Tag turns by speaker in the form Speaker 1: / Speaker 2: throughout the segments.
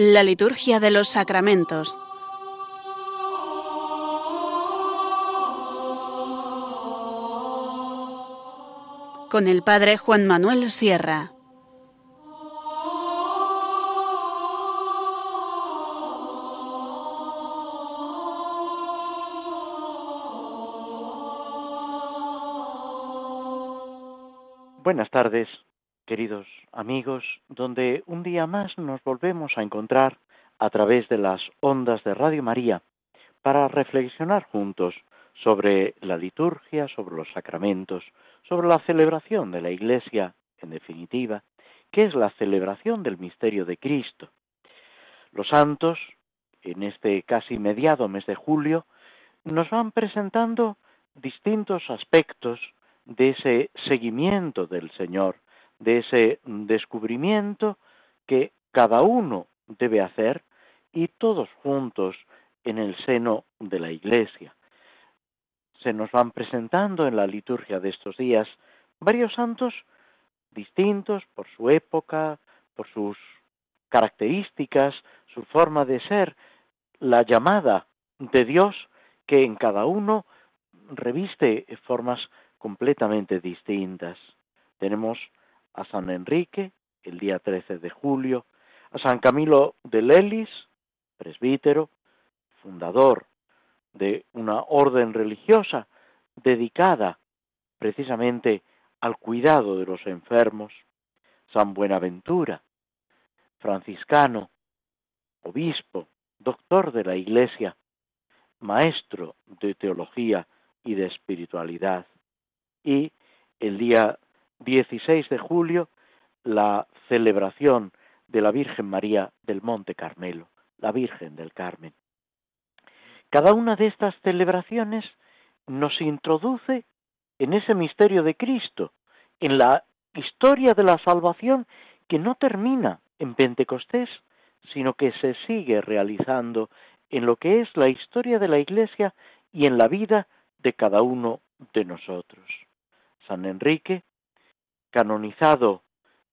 Speaker 1: La liturgia de los sacramentos. Con el Padre Juan Manuel Sierra.
Speaker 2: Buenas tardes, queridos amigos, donde un día más nos volvemos a encontrar a través de las ondas de Radio María para reflexionar juntos sobre la liturgia, sobre los sacramentos, sobre la celebración de la Iglesia, en definitiva, que es la celebración del misterio de Cristo. Los santos, en este casi mediado mes de julio, nos van presentando distintos aspectos de ese seguimiento del Señor, de ese descubrimiento que cada uno debe hacer y todos juntos en el seno de la Iglesia. Se nos van presentando en la liturgia de estos días varios santos distintos por su época, por sus características, su forma de ser, la llamada de Dios que en cada uno reviste formas completamente distintas. Tenemos a San Enrique, el día 13 de julio, a San Camilo de Lelis, presbítero, fundador de una orden religiosa dedicada precisamente al cuidado de los enfermos, San Buenaventura, franciscano, obispo, doctor de la Iglesia, maestro de teología y de espiritualidad. Y el día 16 de julio la celebración de la Virgen María del Monte Carmelo, la Virgen del Carmen. Cada una de estas celebraciones nos introduce en ese misterio de Cristo, en la historia de la salvación que no termina en Pentecostés, sino que se sigue realizando en lo que es la historia de la Iglesia y en la vida de cada uno de nosotros. San Enrique canonizado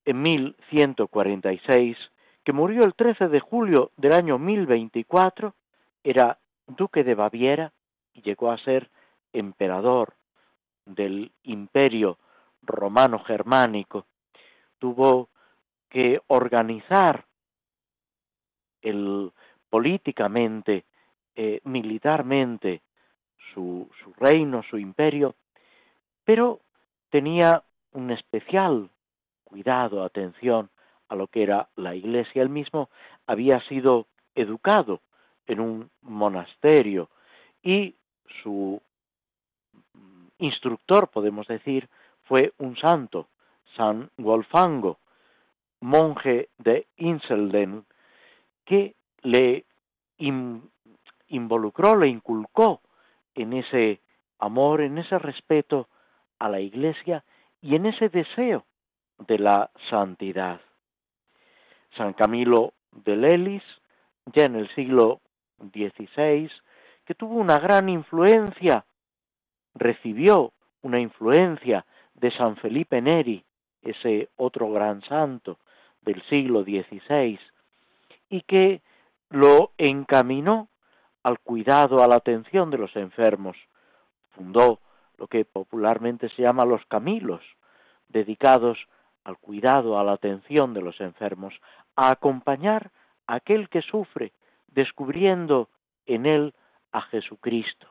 Speaker 2: en 1146, que murió el 13 de julio del año 1024, era duque de Baviera y llegó a ser emperador del imperio romano germánico. Tuvo que organizar el, políticamente, eh, militarmente, su, su reino, su imperio, pero tenía un especial cuidado, atención a lo que era la iglesia. Él mismo había sido educado en un monasterio y su instructor, podemos decir, fue un santo, San Wolfango, monje de Inselden, que le involucró, le inculcó en ese amor, en ese respeto a la iglesia y en ese deseo de la santidad. San Camilo de Lelis, ya en el siglo XVI, que tuvo una gran influencia, recibió una influencia de San Felipe Neri, ese otro gran santo del siglo XVI, y que lo encaminó al cuidado, a la atención de los enfermos. Fundó lo que popularmente se llama los Camilos, dedicados al cuidado, a la atención de los enfermos, a acompañar a aquel que sufre, descubriendo en él a Jesucristo.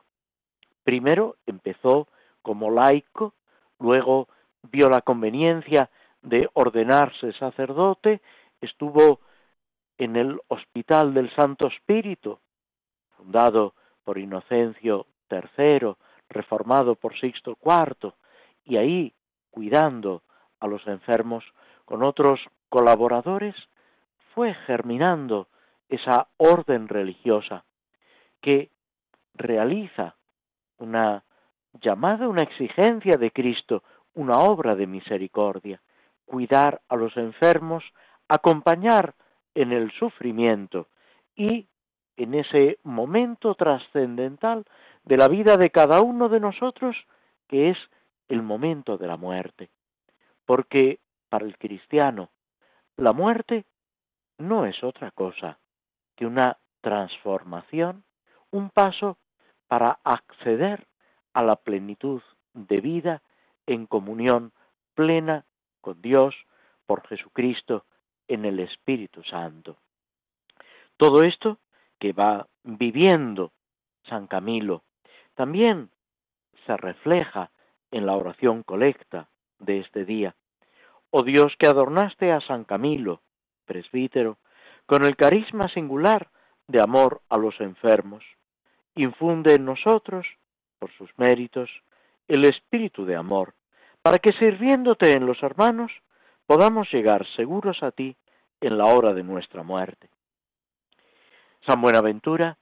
Speaker 2: Primero empezó como laico, luego vio la conveniencia de ordenarse sacerdote, estuvo en el Hospital del Santo Espíritu, fundado por Inocencio III, reformado por Sixto IV, y ahí cuidando a los enfermos con otros colaboradores, fue germinando esa orden religiosa que realiza una llamada, una exigencia de Cristo, una obra de misericordia, cuidar a los enfermos, acompañar en el sufrimiento y en ese momento trascendental de la vida de cada uno de nosotros, que es el momento de la muerte. Porque para el cristiano la muerte no es otra cosa que una transformación, un paso para acceder a la plenitud de vida en comunión plena con Dios por Jesucristo en el Espíritu Santo. Todo esto que va viviendo San Camilo también se refleja en la oración colecta de este día. Oh Dios que adornaste a San Camilo, presbítero, con el carisma singular de amor a los enfermos, infunde en nosotros, por sus méritos, el espíritu de amor, para que sirviéndote en los hermanos podamos llegar seguros a ti en la hora de nuestra muerte. San Buenaventura,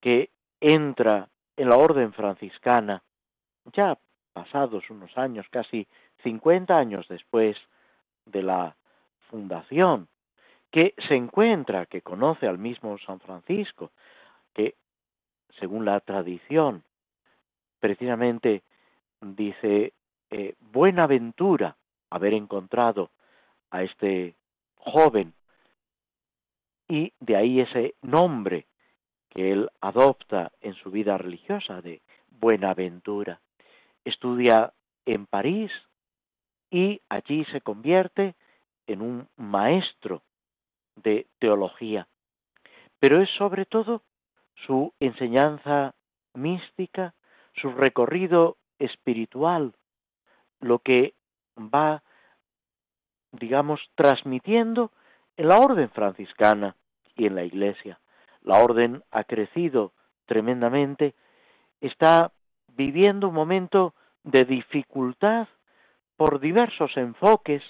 Speaker 2: que entra en la orden franciscana, ya pasados unos años, casi 50 años después de la fundación, que se encuentra, que conoce al mismo San Francisco, que según la tradición, precisamente dice, eh, buena aventura haber encontrado a este joven y de ahí ese nombre que él adopta en su vida religiosa de Buenaventura. Estudia en París y allí se convierte en un maestro de teología. Pero es sobre todo su enseñanza mística, su recorrido espiritual, lo que va, digamos, transmitiendo en la orden franciscana y en la Iglesia. La orden ha crecido tremendamente, está viviendo un momento de dificultad por diversos enfoques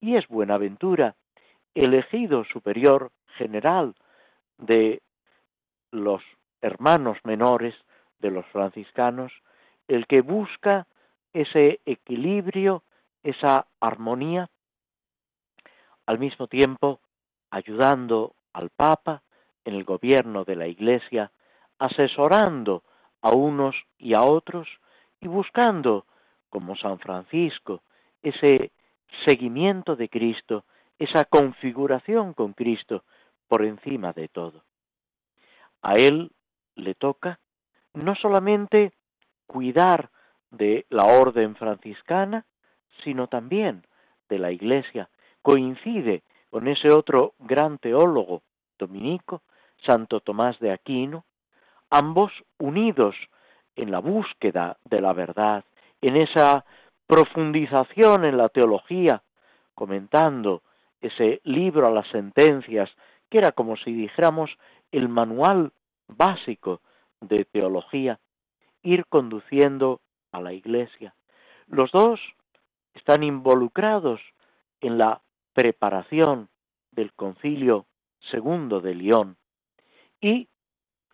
Speaker 2: y es Buenaventura, elegido superior general de los hermanos menores de los franciscanos, el que busca ese equilibrio, esa armonía, al mismo tiempo ayudando al Papa en el gobierno de la Iglesia, asesorando a unos y a otros y buscando, como San Francisco, ese seguimiento de Cristo, esa configuración con Cristo por encima de todo. A él le toca no solamente cuidar de la orden franciscana, sino también de la Iglesia. Coincide con ese otro gran teólogo dominico, Santo Tomás de Aquino, ambos unidos en la búsqueda de la verdad, en esa profundización en la teología, comentando ese libro a las sentencias, que era como si dijéramos el manual básico de teología, ir conduciendo a la Iglesia. Los dos están involucrados en la preparación del concilio segundo de León y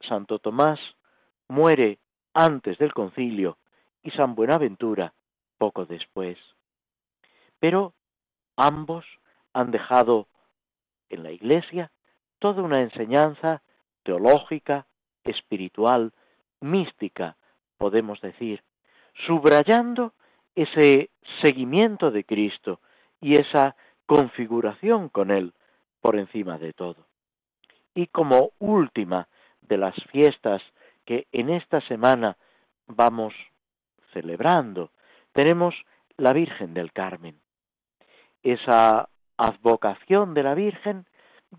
Speaker 2: Santo Tomás muere antes del concilio y San Buenaventura poco después. Pero ambos han dejado en la Iglesia toda una enseñanza teológica, espiritual, mística, podemos decir, subrayando ese seguimiento de Cristo y esa configuración con Él por encima de todo. Y como última de las fiestas que en esta semana vamos celebrando, tenemos la Virgen del Carmen. Esa advocación de la Virgen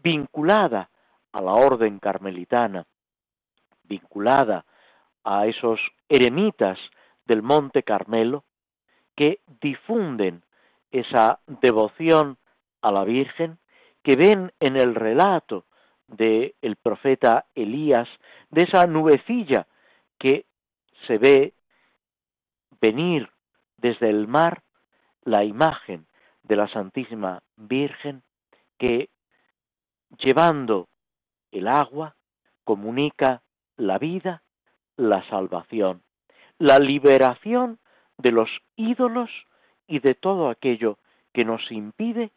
Speaker 2: vinculada a la orden carmelitana, vinculada a esos eremitas del Monte Carmelo que difunden esa devoción a la Virgen, que ven en el relato del el profeta Elías, de esa nubecilla que se ve venir desde el mar la imagen de la Santísima Virgen que llevando el agua comunica la vida, la salvación, la liberación de los ídolos y de todo aquello que nos impide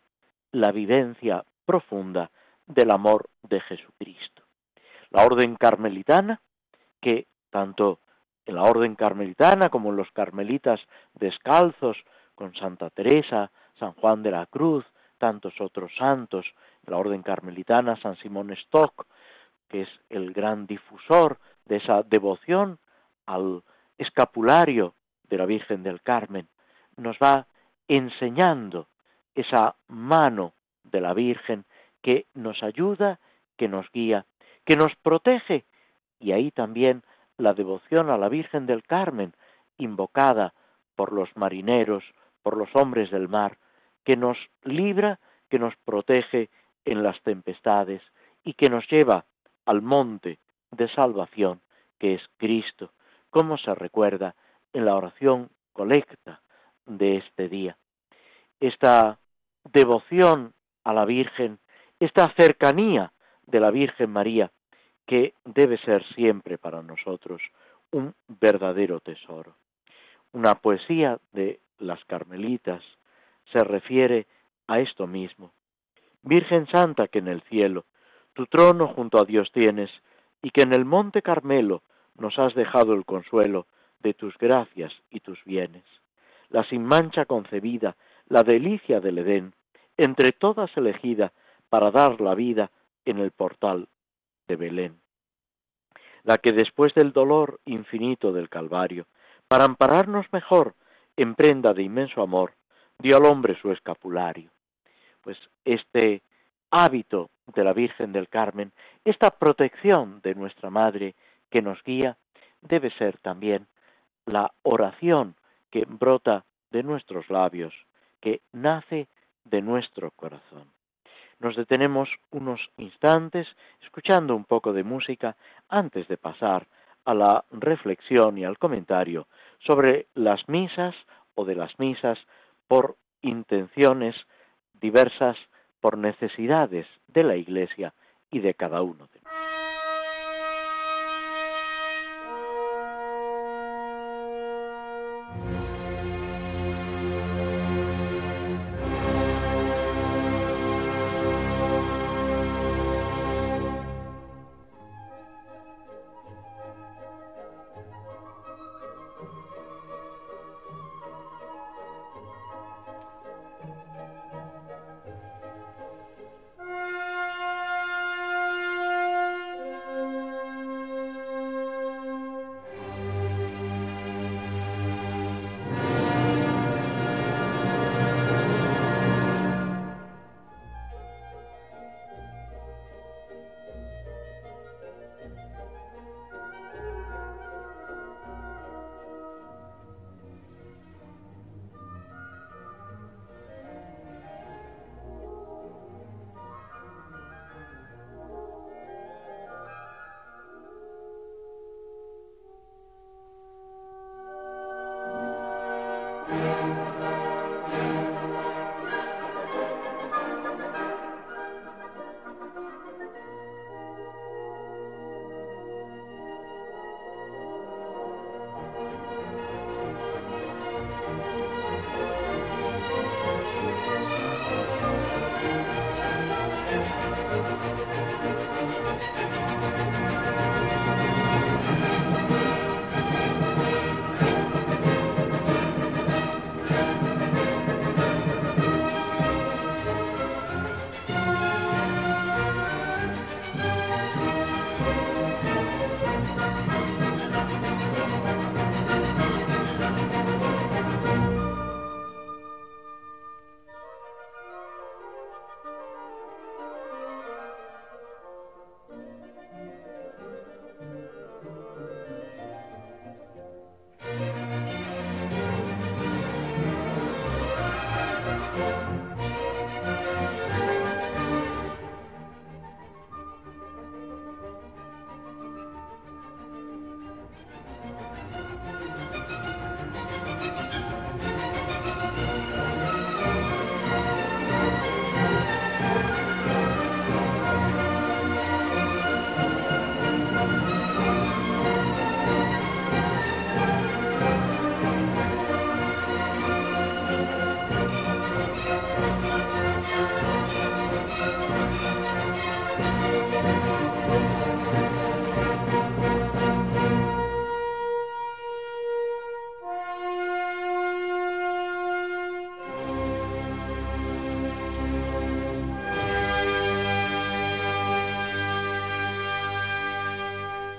Speaker 2: la vivencia profunda del amor de Jesucristo. La orden carmelitana, que tanto en la orden carmelitana como en los carmelitas descalzos, con Santa Teresa, San Juan de la Cruz, tantos otros santos, la orden carmelitana, San Simón Stock, que es el gran difusor de esa devoción al escapulario de la Virgen del Carmen, nos va enseñando esa mano de la Virgen que nos ayuda, que nos guía, que nos protege, y ahí también la devoción a la Virgen del Carmen, invocada por los marineros, por los hombres del mar, que nos libra, que nos protege en las tempestades y que nos lleva al monte de salvación que es Cristo, como se recuerda en la oración colecta de este día. Esta devoción a la Virgen, esta cercanía de la Virgen María, que debe ser siempre para nosotros un verdadero tesoro. Una poesía de las Carmelitas se refiere a esto mismo. Virgen Santa que en el cielo tu trono junto a Dios tienes y que en el monte Carmelo nos has dejado el consuelo de tus gracias y tus bienes. La sin mancha concebida, la delicia del Edén, entre todas elegida para dar la vida en el portal de Belén. La que después del dolor infinito del Calvario, para ampararnos mejor en prenda de inmenso amor, dio al hombre su escapulario. Pues este hábito de la Virgen del Carmen, esta protección de nuestra Madre que nos guía, debe ser también la oración que brota de nuestros labios, que nace de nuestro corazón. Nos detenemos unos instantes escuchando un poco de música antes de pasar a la reflexión y al comentario sobre las misas o de las misas por intenciones diversas, por necesidades de la Iglesia y de cada uno de nosotros.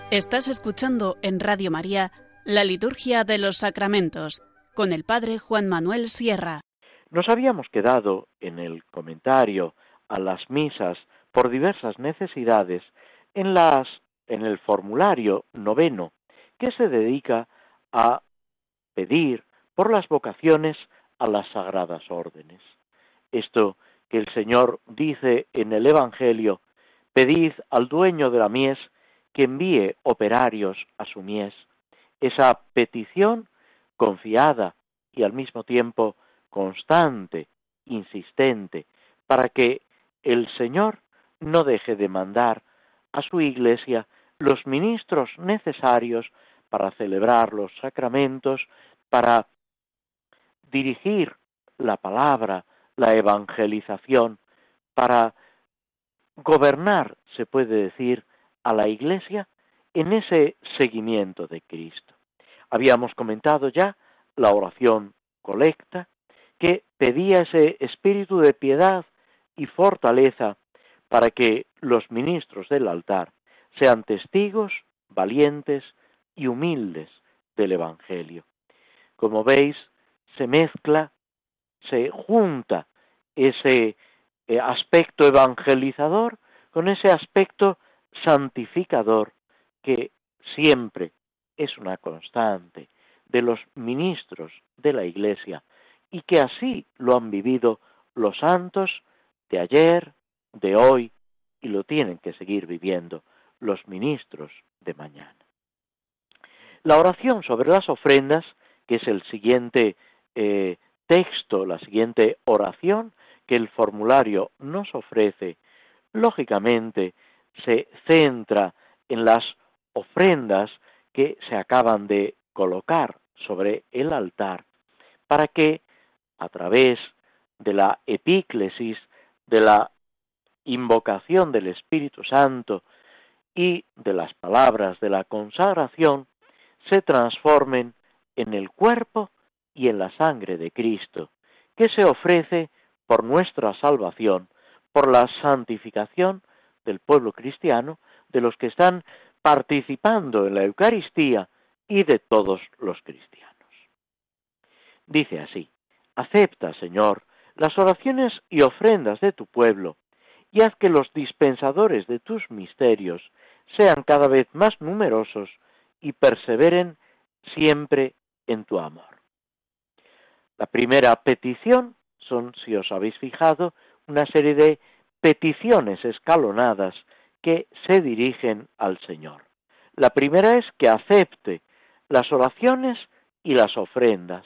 Speaker 1: Estás escuchando en Radio María la Liturgia de los Sacramentos con el Padre Juan Manuel Sierra.
Speaker 2: Nos habíamos quedado en el comentario a las misas por diversas necesidades en las en el formulario noveno que se dedica a pedir por las vocaciones a las sagradas órdenes. Esto que el Señor dice en el Evangelio, pedid al dueño de la mies que envíe operarios a su mies. Esa petición confiada y al mismo tiempo constante, insistente, para que el Señor no deje de mandar a su iglesia los ministros necesarios para celebrar los sacramentos, para dirigir la palabra, la evangelización, para gobernar, se puede decir, a la Iglesia en ese seguimiento de Cristo. Habíamos comentado ya la oración colecta que pedía ese espíritu de piedad y fortaleza para que los ministros del altar sean testigos valientes y humildes del Evangelio. Como veis, se mezcla, se junta ese eh, aspecto evangelizador con ese aspecto santificador que siempre es una constante de los ministros de la Iglesia y que así lo han vivido los santos de ayer, de hoy y lo tienen que seguir viviendo los ministros de mañana. La oración sobre las ofrendas, que es el siguiente eh, texto, la siguiente oración que el formulario nos ofrece, lógicamente se centra en las ofrendas que se acaban de colocar sobre el altar para que a través de la epíclesis, de la invocación del Espíritu Santo y de las palabras de la consagración, se transformen en el cuerpo y en la sangre de Cristo, que se ofrece por nuestra salvación, por la santificación del pueblo cristiano, de los que están participando en la Eucaristía y de todos los cristianos. Dice así, acepta, Señor, las oraciones y ofrendas de tu pueblo, y haz que los dispensadores de tus misterios sean cada vez más numerosos y perseveren siempre en tu amor. La primera petición son, si os habéis fijado, una serie de peticiones escalonadas que se dirigen al Señor. La primera es que acepte las oraciones y las ofrendas.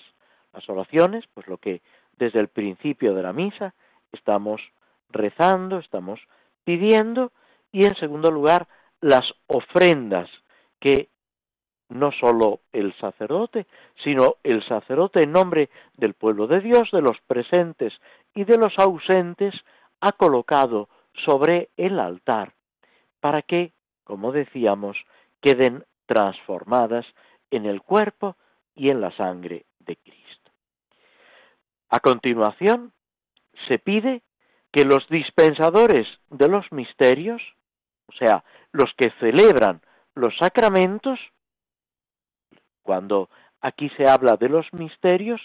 Speaker 2: Las oraciones, pues lo que desde el principio de la misa estamos rezando, estamos pidiendo, y en segundo lugar, las ofrendas que no sólo el sacerdote, sino el sacerdote en nombre del pueblo de Dios, de los presentes y de los ausentes, ha colocado sobre el altar para que, como decíamos, queden transformadas en el cuerpo y en la sangre de Cristo. A continuación, se pide que los dispensadores de los misterios, o sea, los que celebran los sacramentos, cuando aquí se habla de los misterios,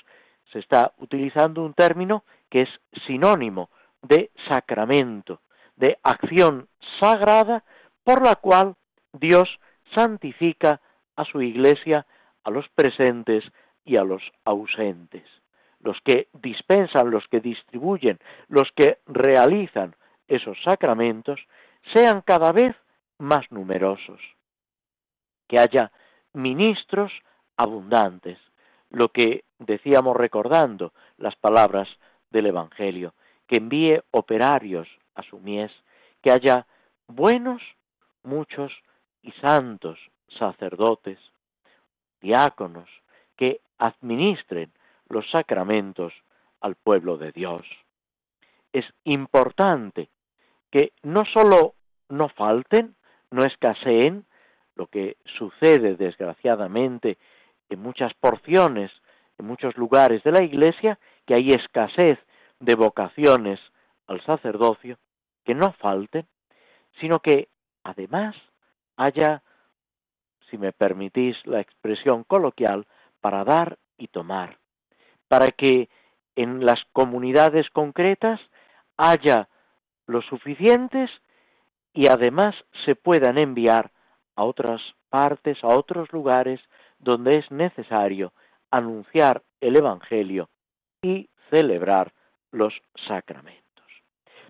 Speaker 2: se está utilizando un término que es sinónimo de sacramento, de acción sagrada por la cual Dios santifica a su iglesia, a los presentes y a los ausentes. Los que dispensan, los que distribuyen, los que realizan esos sacramentos, sean cada vez más numerosos. Que haya ministros abundantes, lo que decíamos recordando las palabras del Evangelio, que envíe operarios a su mies, que haya buenos, muchos y santos sacerdotes, diáconos, que administren los sacramentos al pueblo de Dios. Es importante que no sólo no falten, no escaseen, lo que sucede desgraciadamente en muchas porciones, en muchos lugares de la Iglesia, que hay escasez de vocaciones al sacerdocio, que no falten, sino que además haya si me permitís la expresión coloquial, para dar y tomar, para que en las comunidades concretas haya los suficientes y además se puedan enviar a otras partes, a otros lugares donde es necesario anunciar el Evangelio y celebrar los sacramentos.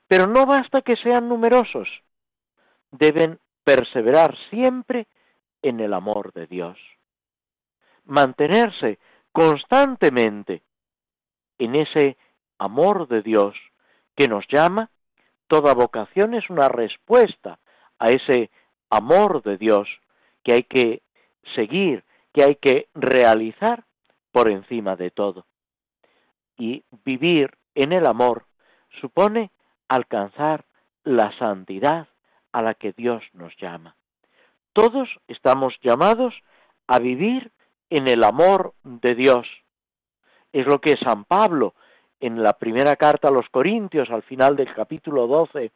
Speaker 2: Pero no basta que sean numerosos, deben perseverar siempre en el amor de Dios, mantenerse constantemente en ese amor de Dios que nos llama, toda vocación es una respuesta a ese amor de Dios que hay que seguir, que hay que realizar por encima de todo. Y vivir en el amor supone alcanzar la santidad a la que Dios nos llama. Todos estamos llamados a vivir en el amor de Dios. Es lo que San Pablo en la primera carta a los Corintios, al final del capítulo 12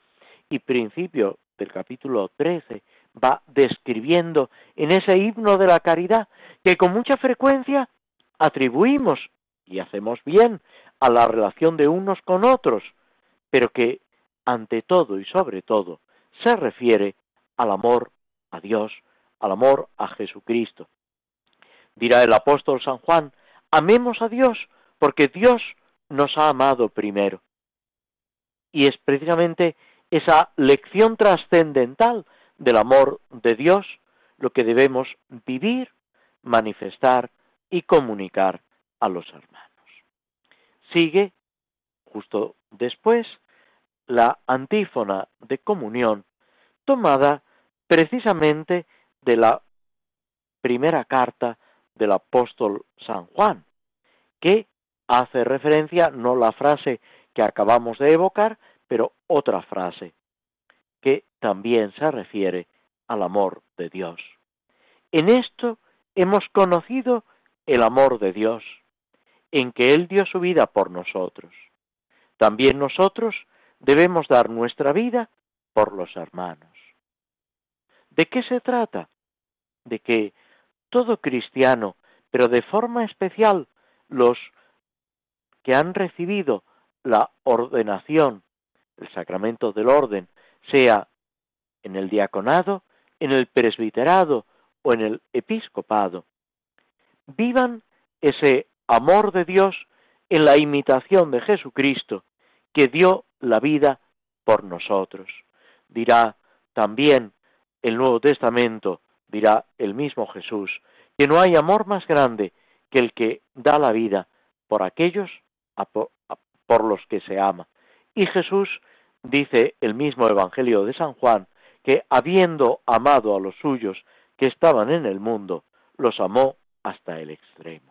Speaker 2: y principio del capítulo 13, va describiendo en ese himno de la caridad que con mucha frecuencia atribuimos, y hacemos bien, a la relación de unos con otros, pero que ante todo y sobre todo se refiere al amor a Dios, al amor a Jesucristo. Dirá el apóstol San Juan, amemos a Dios porque Dios nos ha amado primero. Y es precisamente esa lección trascendental del amor de Dios lo que debemos vivir, manifestar y comunicar a los hermanos. Sigue, justo después, la antífona de comunión tomada precisamente de la primera carta del apóstol San Juan, que hace referencia no la frase que acabamos de evocar, pero otra frase, que también se refiere al amor de Dios. En esto hemos conocido el amor de Dios, en que Él dio su vida por nosotros. También nosotros debemos dar nuestra vida por los hermanos. ¿De qué se trata? De que todo cristiano, pero de forma especial los que han recibido la ordenación, el sacramento del orden, sea en el diaconado, en el presbiterado o en el episcopado, vivan ese amor de Dios en la imitación de Jesucristo, que dio la vida por nosotros. Dirá también el Nuevo Testamento, dirá el mismo Jesús, que no hay amor más grande que el que da la vida por aquellos por los que se ama. Y Jesús dice el mismo Evangelio de San Juan, que habiendo amado a los suyos que estaban en el mundo, los amó hasta el extremo.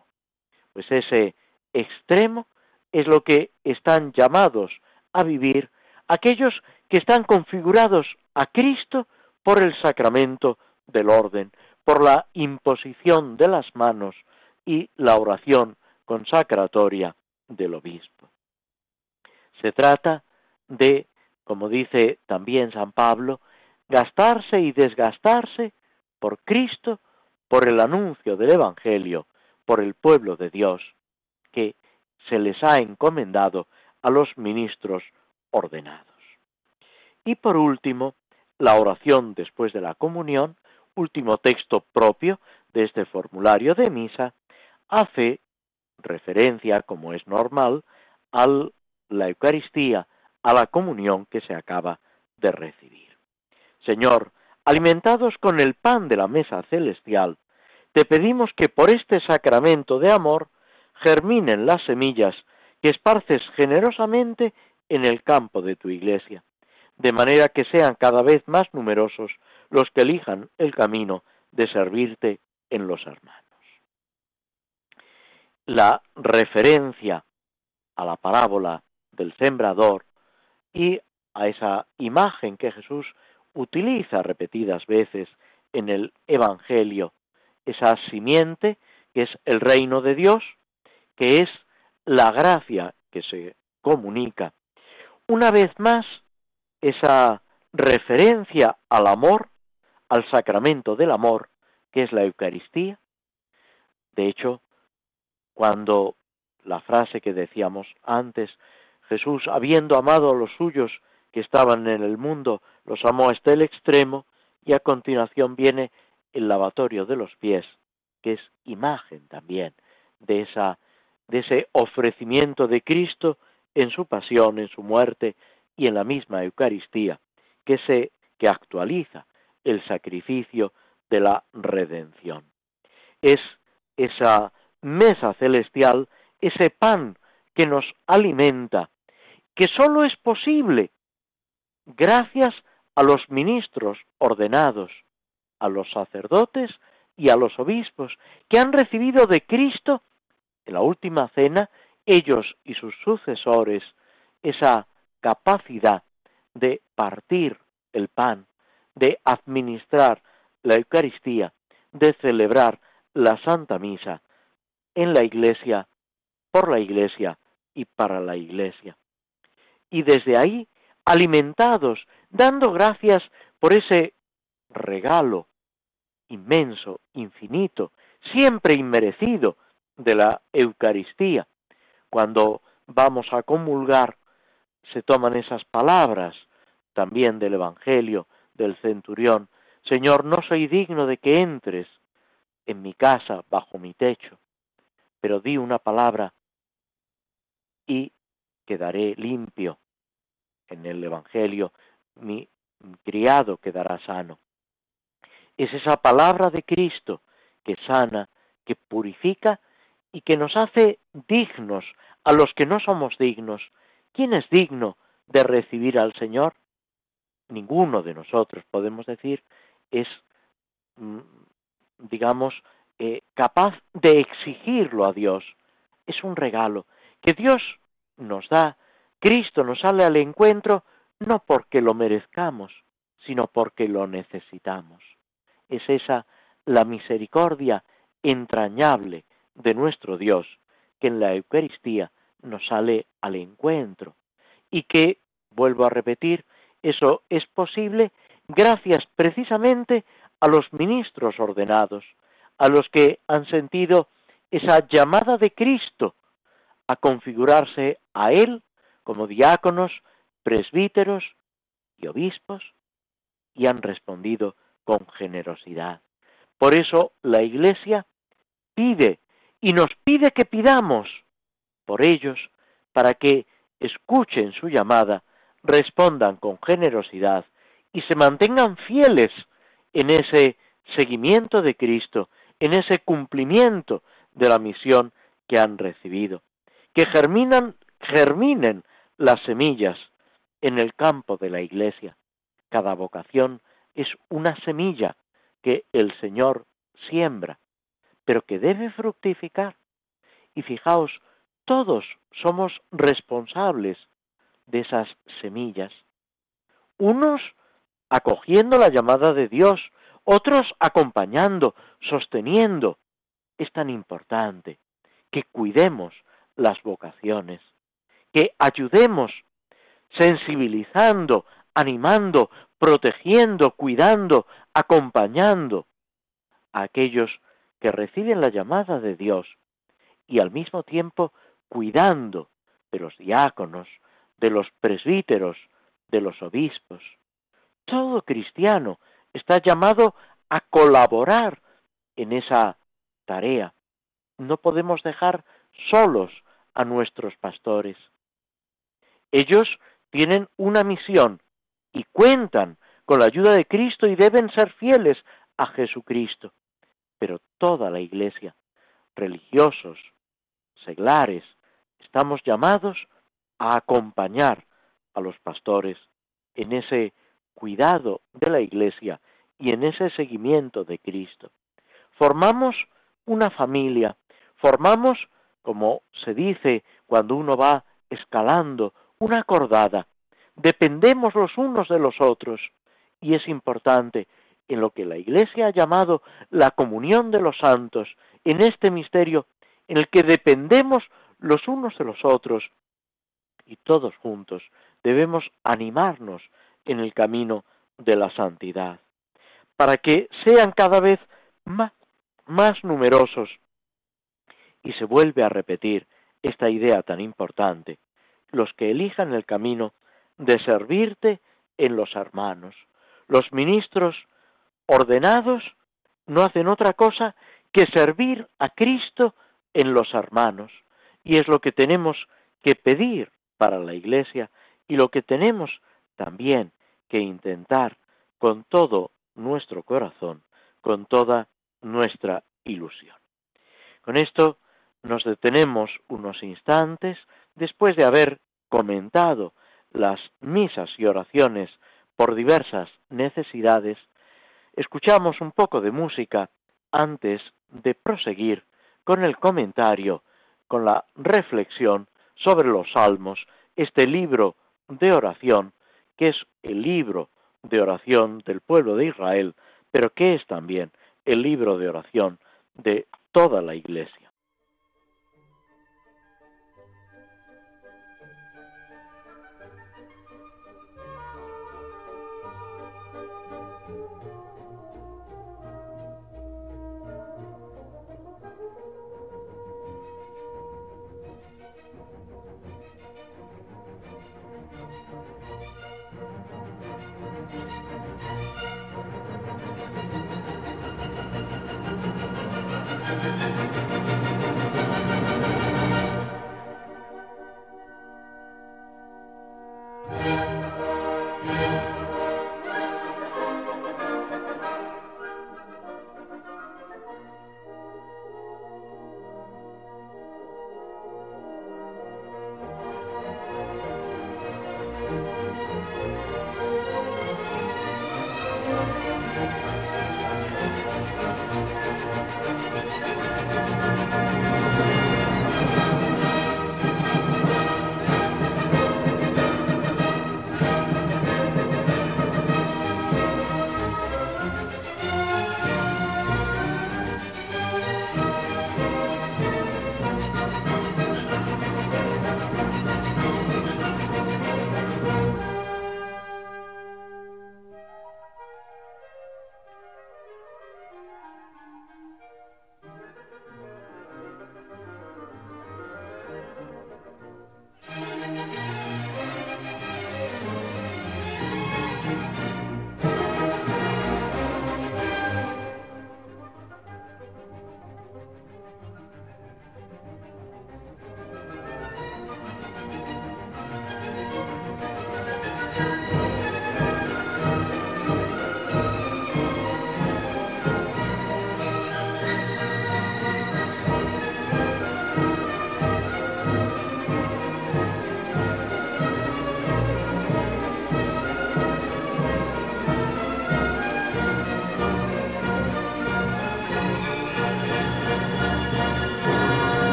Speaker 2: Pues ese extremo es lo que están llamados a vivir aquellos que están configurados a Cristo por el sacramento del orden, por la imposición de las manos y la oración consacratoria del obispo. Se trata de, como dice también San Pablo, gastarse y desgastarse por Cristo, por el anuncio del Evangelio, por el pueblo de Dios, que se les ha encomendado a los ministros ordenados. Y por último, la oración después de la comunión, último texto propio de este formulario de misa, hace referencia, como es normal, a la Eucaristía, a la comunión que se acaba de recibir. Señor, alimentados con el pan de la mesa celestial, te pedimos que por este sacramento de amor germinen las semillas que esparces generosamente en el campo de tu iglesia, de manera que sean cada vez más numerosos los que elijan el camino de servirte en los hermanos. La referencia a la parábola del sembrador y a esa imagen que Jesús utiliza repetidas veces en el Evangelio, esa simiente que es el reino de Dios, que es la gracia que se comunica. Una vez más, esa referencia al amor, al sacramento del amor, que es la Eucaristía. De hecho, cuando la frase que decíamos antes, Jesús, habiendo amado a los suyos que estaban en el mundo, los amó hasta el extremo, y a continuación viene el lavatorio de los pies, que es imagen también de esa de ese ofrecimiento de Cristo en su pasión, en su muerte y en la misma Eucaristía, que se que actualiza el sacrificio de la redención. Es esa mesa celestial, ese pan que nos alimenta, que sólo es posible gracias a los ministros ordenados, a los sacerdotes y a los obispos, que han recibido de Cristo en la última cena, ellos y sus sucesores, esa capacidad de partir el pan, de administrar la Eucaristía, de celebrar la Santa Misa en la Iglesia, por la Iglesia y para la Iglesia. Y desde ahí, alimentados, dando gracias por ese regalo inmenso, infinito, siempre inmerecido de la Eucaristía. Cuando vamos a comulgar, se toman esas palabras también del Evangelio del centurión. Señor, no soy digno de que entres en mi casa, bajo mi techo, pero di una palabra y quedaré limpio. En el Evangelio, mi criado quedará sano. Es esa palabra de Cristo que sana, que purifica y que nos hace dignos a los que no somos dignos. ¿Quién es digno de recibir al Señor? ninguno de nosotros, podemos decir, es, mm, digamos, eh, capaz de exigirlo a Dios. Es un regalo que Dios nos da. Cristo nos sale al encuentro no porque lo merezcamos, sino porque lo necesitamos. Es esa la misericordia entrañable de nuestro Dios que en la Eucaristía nos sale al encuentro. Y que, vuelvo a repetir, eso es posible gracias precisamente a los ministros ordenados, a los que han sentido esa llamada de Cristo a configurarse a Él como diáconos, presbíteros y obispos, y han respondido con generosidad. Por eso la Iglesia pide y nos pide que pidamos por ellos para que escuchen su llamada respondan con generosidad y se mantengan fieles en ese seguimiento de Cristo, en ese cumplimiento de la misión que han recibido. Que germinan, germinen las semillas en el campo de la iglesia. Cada vocación es una semilla que el Señor siembra, pero que debe fructificar. Y fijaos, todos somos responsables de esas semillas. Unos acogiendo la llamada de Dios, otros acompañando, sosteniendo. Es tan importante que cuidemos las vocaciones, que ayudemos sensibilizando, animando, protegiendo, cuidando, acompañando a aquellos que reciben la llamada de Dios y al mismo tiempo cuidando de los diáconos, de los presbíteros, de los obispos. Todo cristiano está llamado a colaborar en esa tarea. No podemos dejar solos a nuestros pastores. Ellos tienen una misión y cuentan con la ayuda de Cristo y deben ser fieles a Jesucristo. Pero toda la iglesia, religiosos, seglares, estamos llamados a acompañar a los pastores en ese cuidado de la iglesia y en ese seguimiento de Cristo. Formamos una familia, formamos, como se dice cuando uno va escalando, una cordada, dependemos los unos de los otros y es importante en lo que la Iglesia ha llamado la comunión de los santos, en este misterio en el que dependemos los unos de los otros y todos juntos debemos animarnos en el camino de la santidad, para que sean cada vez más, más numerosos. Y se vuelve a repetir esta idea tan importante. Los que elijan el camino de servirte en los hermanos. Los ministros ordenados no hacen otra cosa que servir a Cristo en los hermanos. Y es lo que tenemos que pedir para la Iglesia y lo que tenemos también que intentar con todo nuestro corazón, con toda nuestra ilusión. Con esto nos detenemos unos instantes después de haber comentado las misas y oraciones por diversas necesidades, escuchamos un poco de música antes de proseguir con el comentario, con la reflexión sobre los salmos, este libro de oración, que es el libro de oración del pueblo de Israel, pero que es también el libro de oración de toda la Iglesia.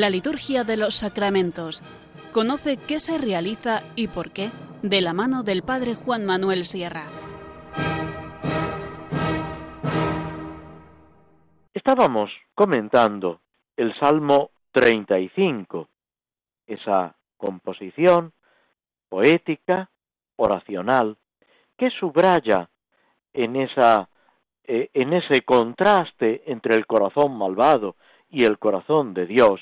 Speaker 1: La liturgia de los sacramentos. Conoce qué se realiza y por qué de la mano del Padre Juan Manuel Sierra.
Speaker 2: Estábamos comentando el Salmo 35, esa composición poética, oracional, que subraya en, esa, eh, en ese contraste entre el corazón malvado y el corazón de Dios,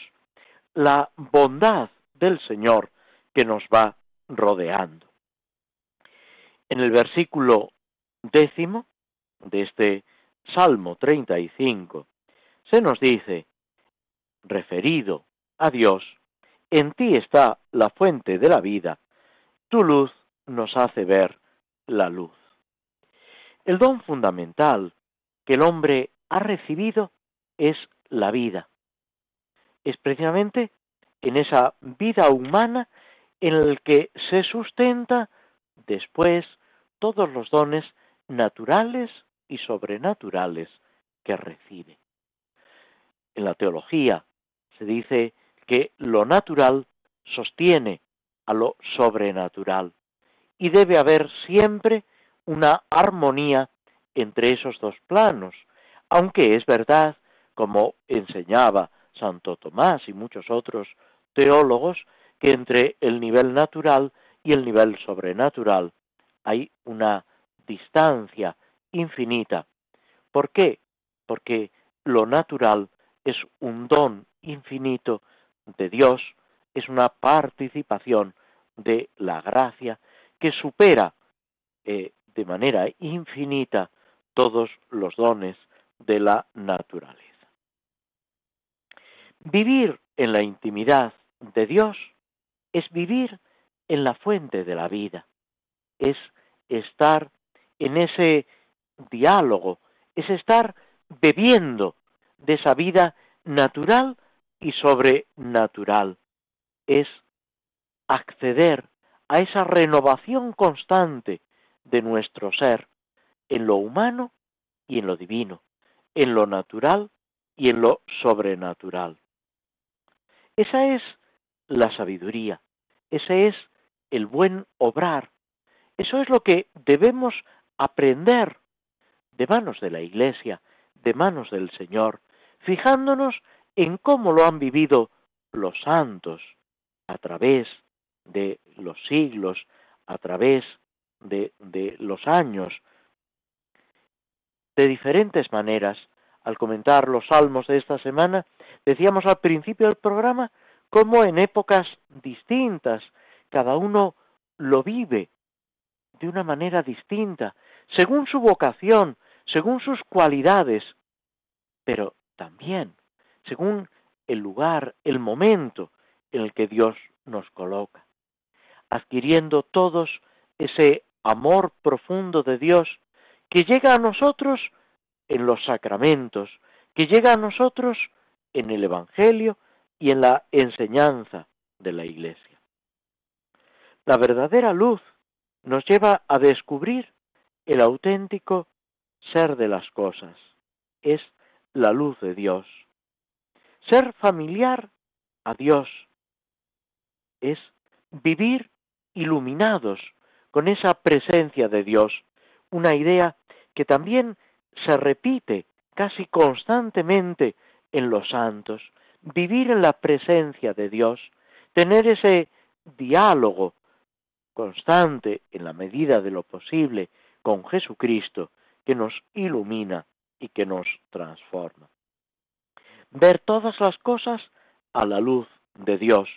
Speaker 2: la bondad del Señor que nos va rodeando. En el versículo décimo de este Salmo 35 se nos dice, referido a Dios, en ti está la fuente de la vida, tu luz nos hace ver la luz. El don fundamental que el hombre ha recibido es la vida. Es precisamente en esa vida humana en la que se sustenta después todos los dones naturales y sobrenaturales que recibe. En la teología se dice que lo natural sostiene a lo sobrenatural y debe haber siempre una armonía entre esos dos planos, aunque es verdad, como enseñaba Santo Tomás y muchos otros teólogos, que entre el nivel natural y el nivel sobrenatural hay una distancia infinita. ¿Por qué? Porque lo natural es un don infinito de Dios, es una participación de la gracia que supera eh, de manera infinita todos los dones de la naturaleza. Vivir en la intimidad de Dios es vivir en la fuente de la vida, es estar en ese diálogo, es estar bebiendo de esa vida natural y sobrenatural, es acceder a esa renovación constante de nuestro ser en lo humano y en lo divino, en lo natural y en lo sobrenatural. Esa es la sabiduría, ese es el buen obrar, eso es lo que debemos aprender de manos de la Iglesia, de manos del Señor, fijándonos en cómo lo han vivido los santos a través de los siglos, a través de, de los años, de diferentes maneras, al comentar los salmos de esta semana, decíamos al principio del programa cómo en épocas distintas cada uno lo vive de una manera distinta, según su vocación, según sus cualidades, pero también según el lugar, el momento en el que Dios nos coloca, adquiriendo todos ese amor profundo de Dios que llega a nosotros en los sacramentos, que llega a nosotros en el Evangelio y en la enseñanza de la Iglesia. La verdadera luz nos lleva a descubrir el auténtico ser de las cosas. Es la luz de Dios. Ser familiar a Dios es vivir iluminados con esa presencia de Dios, una idea que también se repite casi constantemente en los santos, vivir en la presencia de Dios, tener ese diálogo constante en la medida de lo posible con Jesucristo que nos ilumina y que nos transforma. Ver todas las cosas a la luz de Dios,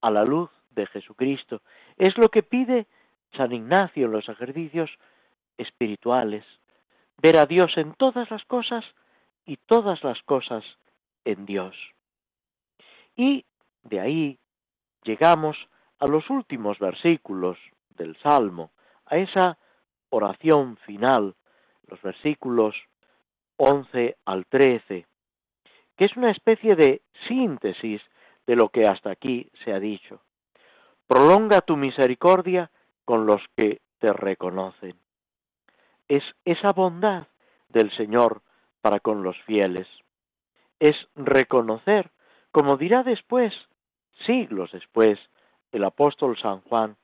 Speaker 2: a la luz de Jesucristo, es lo que pide San Ignacio en los ejercicios espirituales, ver a Dios en todas las cosas y todas las cosas en Dios. Y de ahí llegamos a los últimos versículos del Salmo, a esa oración final, los versículos 11 al 13, que es una especie de síntesis de lo que hasta aquí se ha dicho. Prolonga tu misericordia con los que te reconocen es esa bondad del Señor para con los fieles. Es reconocer, como dirá después, siglos después, el apóstol San Juan,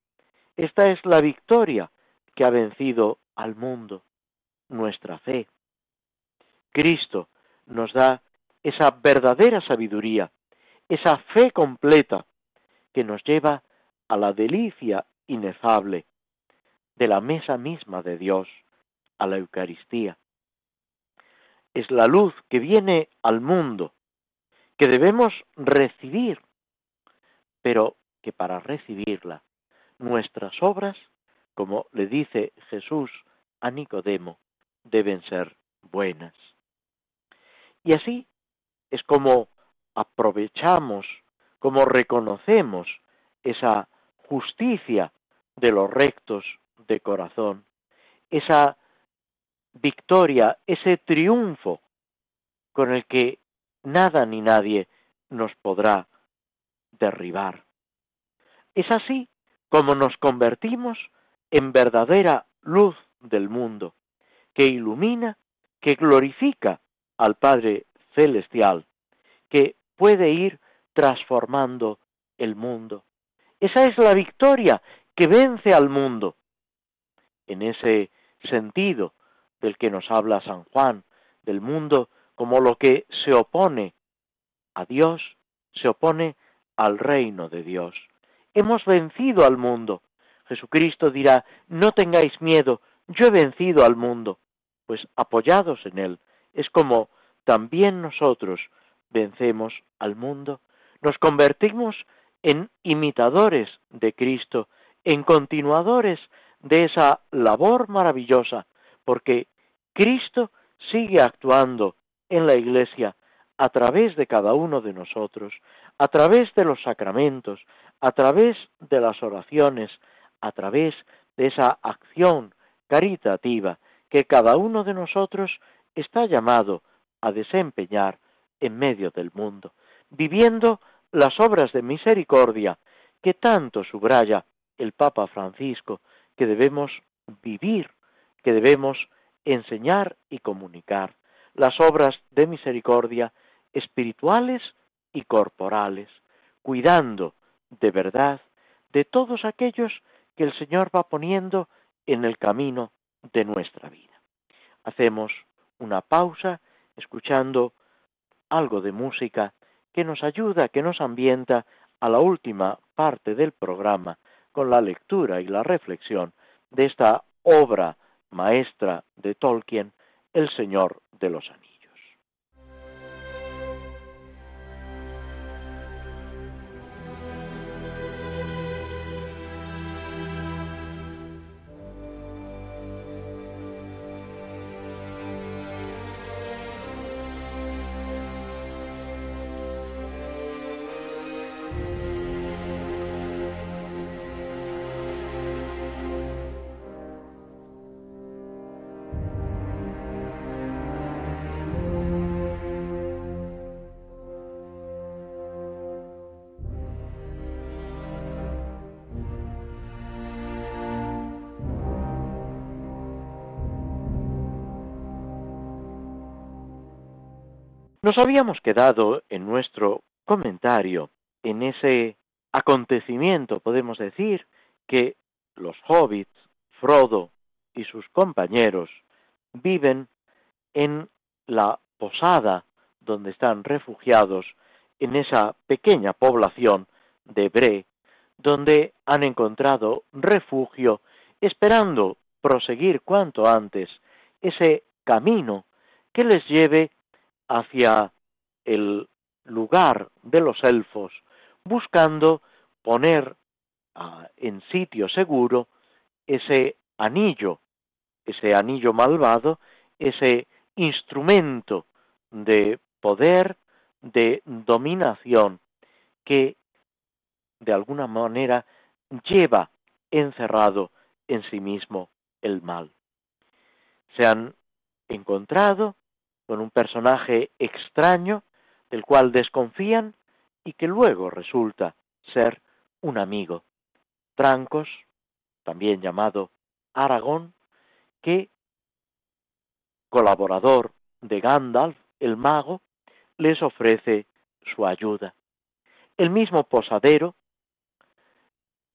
Speaker 2: esta es la victoria que ha vencido al mundo, nuestra fe. Cristo nos da esa verdadera sabiduría, esa fe completa que nos lleva a la delicia inefable de la mesa misma de Dios a la Eucaristía. Es la luz que viene al mundo, que debemos recibir, pero que para recibirla nuestras obras como le dice Jesús a Nicodemo, deben ser buenas. Y así es como aprovechamos, como reconocemos esa justicia de los rectos de corazón, esa victoria, ese triunfo con el que nada ni nadie nos podrá derribar. Es así como nos convertimos en verdadera luz del mundo, que ilumina, que glorifica al Padre Celestial, que puede ir transformando el mundo. Esa es la victoria que vence al mundo. En ese sentido del que nos habla San Juan, del mundo como lo que se opone a Dios, se opone al reino de Dios. Hemos vencido al mundo. Jesucristo dirá, no tengáis miedo, yo he vencido al mundo. Pues apoyados en Él, es como también nosotros vencemos al mundo, nos convertimos en imitadores de Cristo, en continuadores de esa labor maravillosa, porque Cristo sigue actuando en la Iglesia a través de cada uno de nosotros, a través de los sacramentos, a través de las oraciones, a través de esa acción caritativa que cada uno de nosotros está llamado a desempeñar en medio del mundo, viviendo las obras de misericordia que tanto subraya el Papa Francisco, que debemos vivir, que debemos enseñar y comunicar, las obras de misericordia espirituales y corporales, cuidando de verdad de todos aquellos que el Señor va poniendo en el camino de nuestra vida. Hacemos una pausa escuchando algo de música que nos ayuda, que nos ambienta a la última parte del programa con la lectura y la reflexión de esta obra maestra de Tolkien, El Señor de los Anillos. Nos habíamos quedado en nuestro comentario en ese acontecimiento, podemos decir, que los hobbits, Frodo y sus compañeros viven en la posada donde están refugiados en esa pequeña población de Bre, donde han encontrado refugio esperando proseguir cuanto antes ese camino que les lleve hacia el lugar de los elfos, buscando poner ah, en sitio seguro ese anillo, ese anillo malvado, ese instrumento de poder, de dominación, que de alguna manera lleva encerrado en sí mismo el mal. Se han encontrado con un personaje extraño del cual desconfían y que luego resulta ser un amigo. Trancos, también llamado Aragón, que, colaborador de Gandalf, el mago, les ofrece su ayuda. El mismo posadero,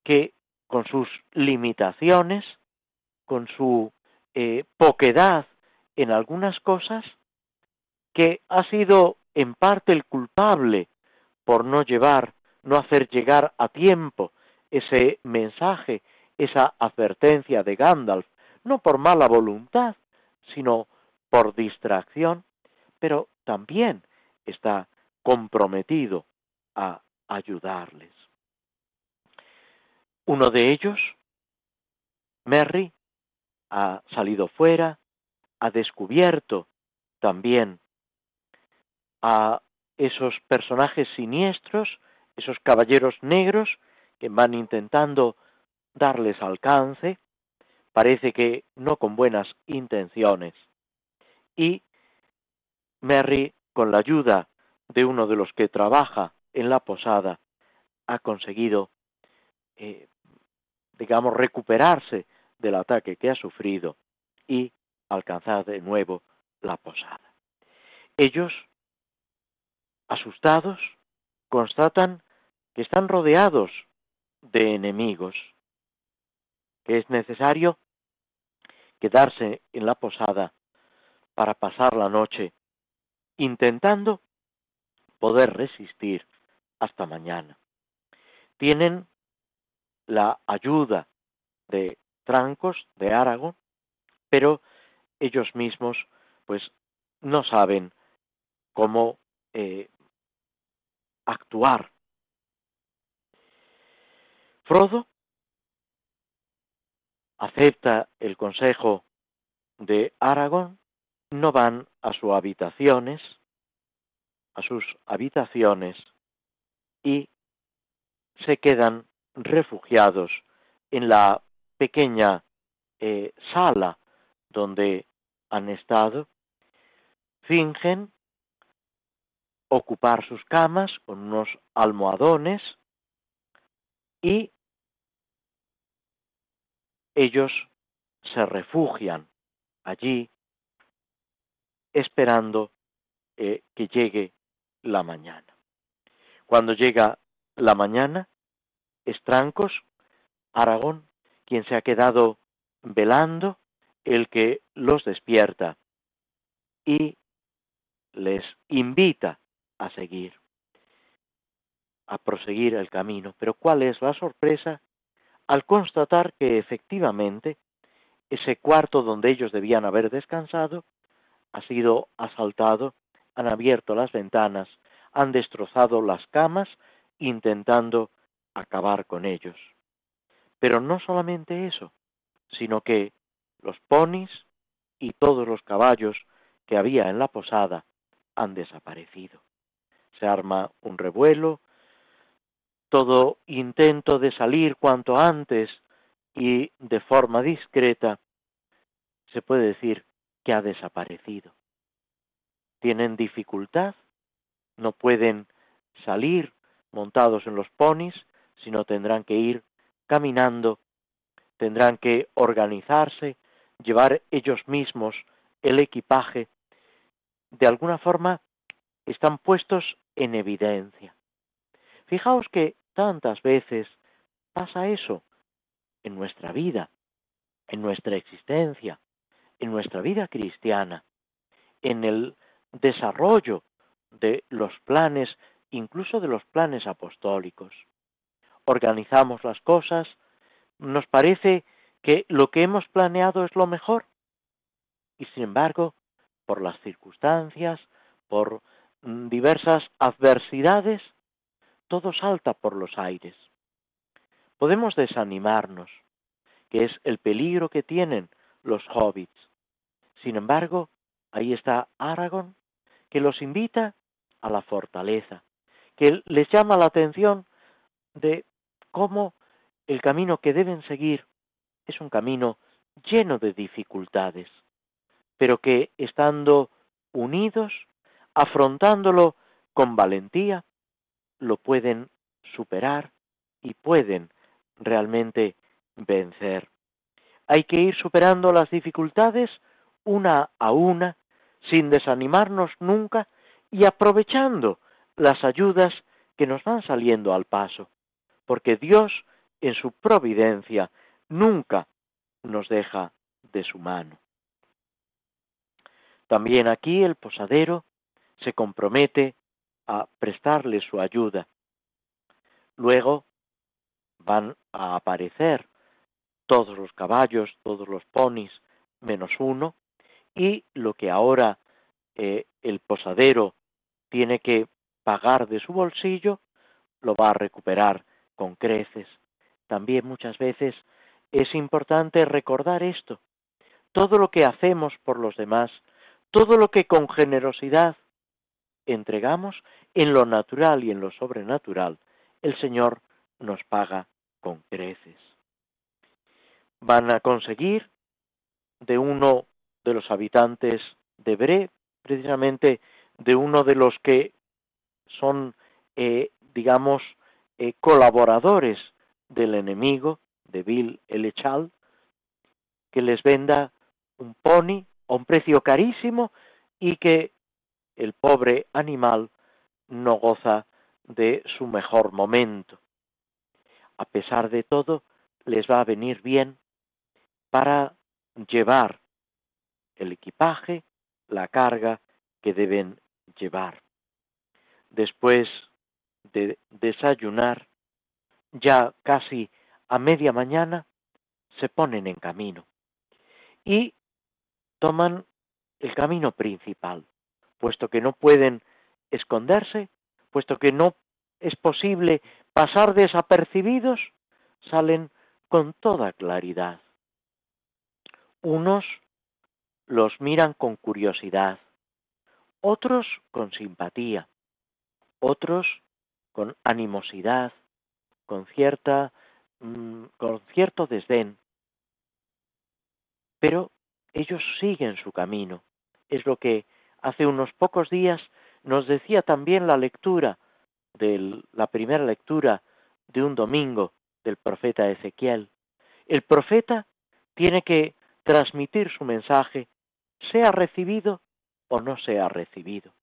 Speaker 2: que con sus limitaciones, con su eh, poquedad en algunas cosas, que ha sido en parte el culpable por no llevar, no hacer llegar a tiempo ese mensaje, esa advertencia de Gandalf, no por mala voluntad, sino por distracción, pero también está comprometido a ayudarles. Uno de ellos, Merry ha salido fuera, ha descubierto también a esos personajes siniestros, esos caballeros negros que van intentando darles alcance, parece que no con buenas intenciones. Y Mary, con la ayuda de uno de los que trabaja en la posada, ha conseguido, eh, digamos, recuperarse del ataque que ha sufrido y alcanzar de nuevo la posada. Ellos, asustados, constatan que están rodeados de enemigos, que es necesario quedarse en la posada para pasar la noche, intentando poder resistir hasta mañana. Tienen la ayuda de Trancos, de Aragón, pero ellos mismos pues no saben cómo eh, actuar. Frodo acepta el consejo de Aragón, no van a sus habitaciones, a sus habitaciones y se quedan refugiados en la pequeña eh, sala donde han estado, fingen ocupar sus camas con unos almohadones y ellos se refugian allí esperando eh, que llegue la mañana. Cuando llega la mañana, Estrancos, Aragón, quien se ha quedado velando, el que los despierta y les invita a seguir, a proseguir el camino. Pero ¿cuál es la sorpresa? Al constatar que efectivamente ese cuarto donde ellos debían haber descansado ha sido asaltado, han abierto las ventanas, han destrozado las camas intentando acabar con ellos. Pero no solamente eso, sino que los ponis y todos los caballos que había en la posada han desaparecido. Se arma un revuelo, todo intento de salir cuanto antes y de forma discreta, se puede decir que ha desaparecido. Tienen dificultad, no pueden salir montados en los ponis, sino tendrán que ir caminando, tendrán que organizarse, llevar ellos mismos el equipaje, de alguna forma están puestos en evidencia. Fijaos que tantas veces pasa eso en nuestra vida, en nuestra existencia, en nuestra vida cristiana, en el desarrollo de los planes, incluso de los planes apostólicos organizamos las cosas, nos parece que lo que hemos planeado es lo mejor y sin embargo, por las circunstancias, por diversas adversidades, todo salta por los aires. Podemos desanimarnos, que es el peligro que tienen los hobbits. Sin embargo, ahí está Aragón, que los invita a la fortaleza, que les llama la atención de cómo el camino que deben seguir es un camino lleno de dificultades, pero que estando unidos, afrontándolo con valentía, lo pueden superar y pueden realmente vencer. Hay que ir superando las dificultades una a una, sin desanimarnos nunca y aprovechando las ayudas que nos van saliendo al paso porque Dios en su providencia nunca nos deja de su mano. También aquí el posadero se compromete a prestarle su ayuda. Luego van a aparecer todos los caballos, todos los ponis, menos uno, y lo que ahora eh, el posadero tiene que pagar de su bolsillo, lo va a recuperar con creces. También muchas veces es importante recordar esto. Todo lo que hacemos por los demás, todo lo que con generosidad entregamos en lo natural y en lo sobrenatural, el Señor nos paga con creces. Van a conseguir de uno de los habitantes de Bre, precisamente de uno de los que son, eh, digamos, eh, colaboradores del enemigo, de Bill Elechal, que les venda un pony a un precio carísimo y que el pobre animal no goza de su mejor momento. A pesar de todo, les va a venir bien para llevar el equipaje, la carga que deben llevar. Después de desayunar, ya casi a media mañana, se ponen en camino y toman el camino principal, puesto que no pueden esconderse, puesto que no es posible pasar desapercibidos, salen con toda claridad. Unos los miran con curiosidad, otros con simpatía, otros con animosidad, con cierta mm, con cierto desdén. Pero ellos siguen su camino. Es lo que hace unos pocos días nos decía también la lectura de la primera lectura de un domingo del profeta Ezequiel. El profeta tiene que transmitir su mensaje, sea recibido o no sea recibido.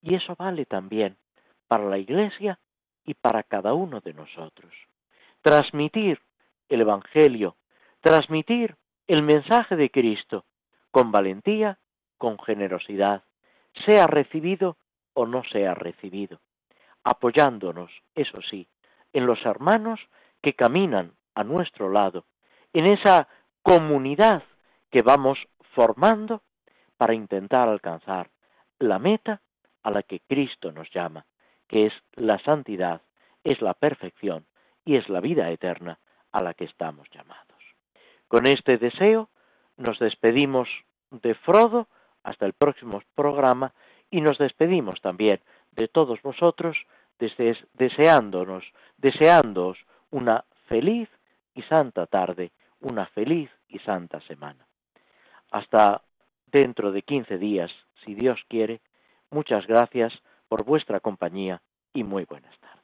Speaker 2: Y eso vale también para la Iglesia y para cada uno de nosotros. Transmitir el Evangelio, transmitir el mensaje de Cristo con valentía, con generosidad, sea recibido o no sea recibido, apoyándonos, eso sí, en los hermanos que caminan a nuestro lado, en esa comunidad que vamos formando para intentar alcanzar la meta a la que Cristo nos llama, que es la santidad, es la perfección y es la vida eterna a la que estamos llamados. Con este deseo nos despedimos de Frodo hasta el próximo programa y nos despedimos también de todos vosotros deseándonos, deseándoos una feliz y santa tarde, una feliz y santa semana. Hasta dentro de 15 días, si Dios quiere, muchas gracias por vuestra compañía y muy buenas tardes.